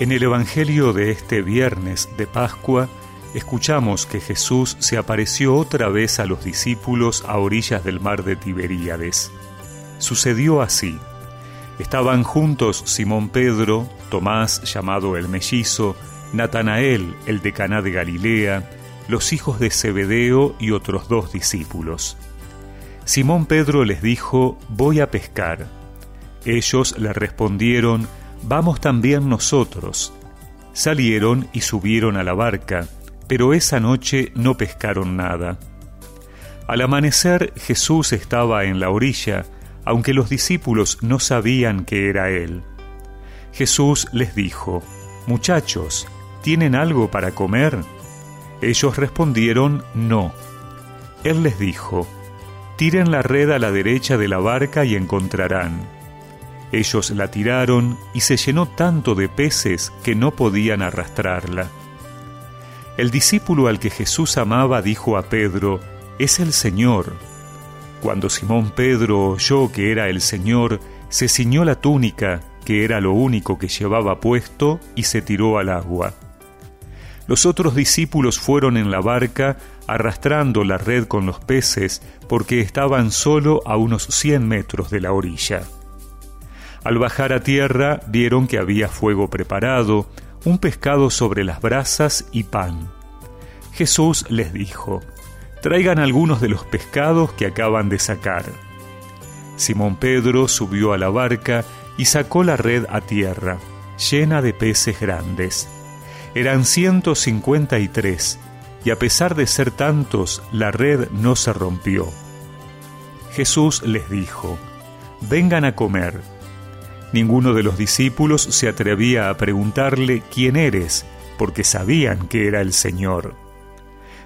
En el Evangelio de este viernes de Pascua, escuchamos que Jesús se apareció otra vez a los discípulos a orillas del mar de Tiberíades. Sucedió así. Estaban juntos Simón Pedro, Tomás llamado el mellizo, Natanael, el de Caná de Galilea, los hijos de Zebedeo y otros dos discípulos. Simón Pedro les dijo, Voy a pescar. Ellos le respondieron, Vamos también nosotros. Salieron y subieron a la barca, pero esa noche no pescaron nada. Al amanecer Jesús estaba en la orilla, aunque los discípulos no sabían que era Él. Jesús les dijo, Muchachos, ¿tienen algo para comer? Ellos respondieron, No. Él les dijo, Tiren la red a la derecha de la barca y encontrarán. Ellos la tiraron y se llenó tanto de peces que no podían arrastrarla. El discípulo al que Jesús amaba dijo a Pedro, Es el Señor. Cuando Simón Pedro oyó que era el Señor, se ciñó la túnica, que era lo único que llevaba puesto, y se tiró al agua. Los otros discípulos fueron en la barca arrastrando la red con los peces porque estaban solo a unos cien metros de la orilla. Al bajar a tierra vieron que había fuego preparado, un pescado sobre las brasas y pan. Jesús les dijo, Traigan algunos de los pescados que acaban de sacar. Simón Pedro subió a la barca y sacó la red a tierra, llena de peces grandes. Eran ciento cincuenta y tres, y a pesar de ser tantos, la red no se rompió. Jesús les dijo, Vengan a comer. Ninguno de los discípulos se atrevía a preguntarle quién eres, porque sabían que era el Señor.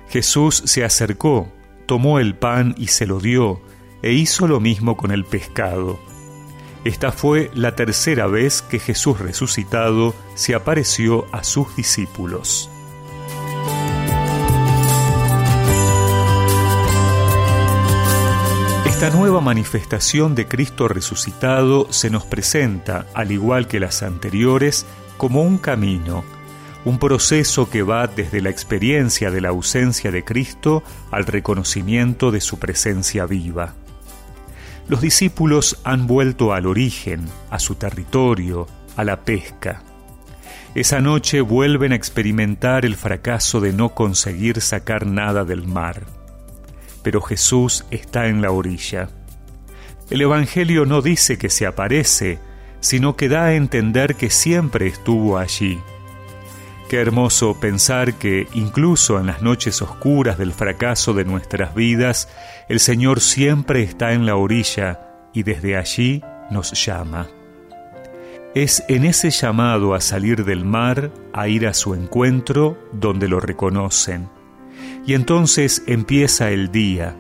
Jesús se acercó, tomó el pan y se lo dio, e hizo lo mismo con el pescado. Esta fue la tercera vez que Jesús resucitado se apareció a sus discípulos. Esta nueva manifestación de Cristo resucitado se nos presenta, al igual que las anteriores, como un camino, un proceso que va desde la experiencia de la ausencia de Cristo al reconocimiento de su presencia viva. Los discípulos han vuelto al origen, a su territorio, a la pesca. Esa noche vuelven a experimentar el fracaso de no conseguir sacar nada del mar pero Jesús está en la orilla. El Evangelio no dice que se aparece, sino que da a entender que siempre estuvo allí. Qué hermoso pensar que incluso en las noches oscuras del fracaso de nuestras vidas, el Señor siempre está en la orilla y desde allí nos llama. Es en ese llamado a salir del mar, a ir a su encuentro, donde lo reconocen y entonces empieza el día.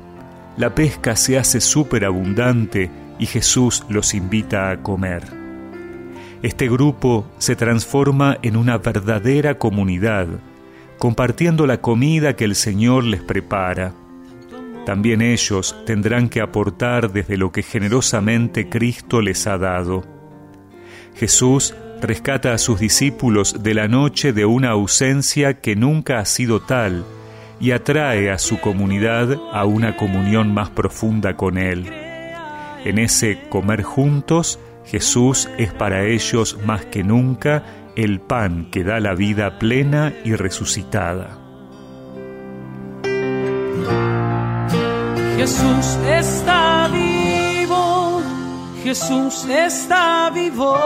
La pesca se hace súper abundante y Jesús los invita a comer. Este grupo se transforma en una verdadera comunidad, compartiendo la comida que el Señor les prepara. También ellos tendrán que aportar desde lo que generosamente Cristo les ha dado. Jesús rescata a sus discípulos de la noche de una ausencia que nunca ha sido tal, y atrae a su comunidad a una comunión más profunda con Él. En ese comer juntos, Jesús es para ellos más que nunca el pan que da la vida plena y resucitada. Jesús está vivo, Jesús está vivo,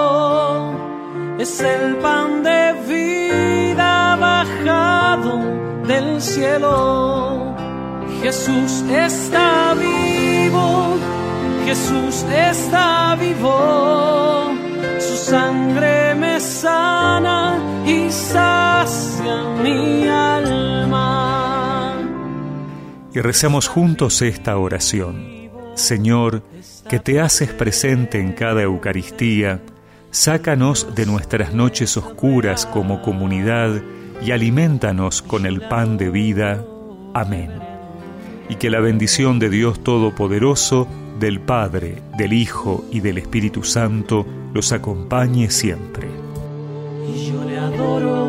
es el pan de vida cielo. Jesús está vivo, Jesús está vivo. Su sangre me sana y sacia mi alma. Y recemos juntos esta oración. Señor, que te haces presente en cada Eucaristía, sácanos de nuestras noches oscuras como comunidad y alimentanos con el pan de vida. Amén. Y que la bendición de Dios Todopoderoso, del Padre, del Hijo y del Espíritu Santo los acompañe siempre. Y yo le adoro.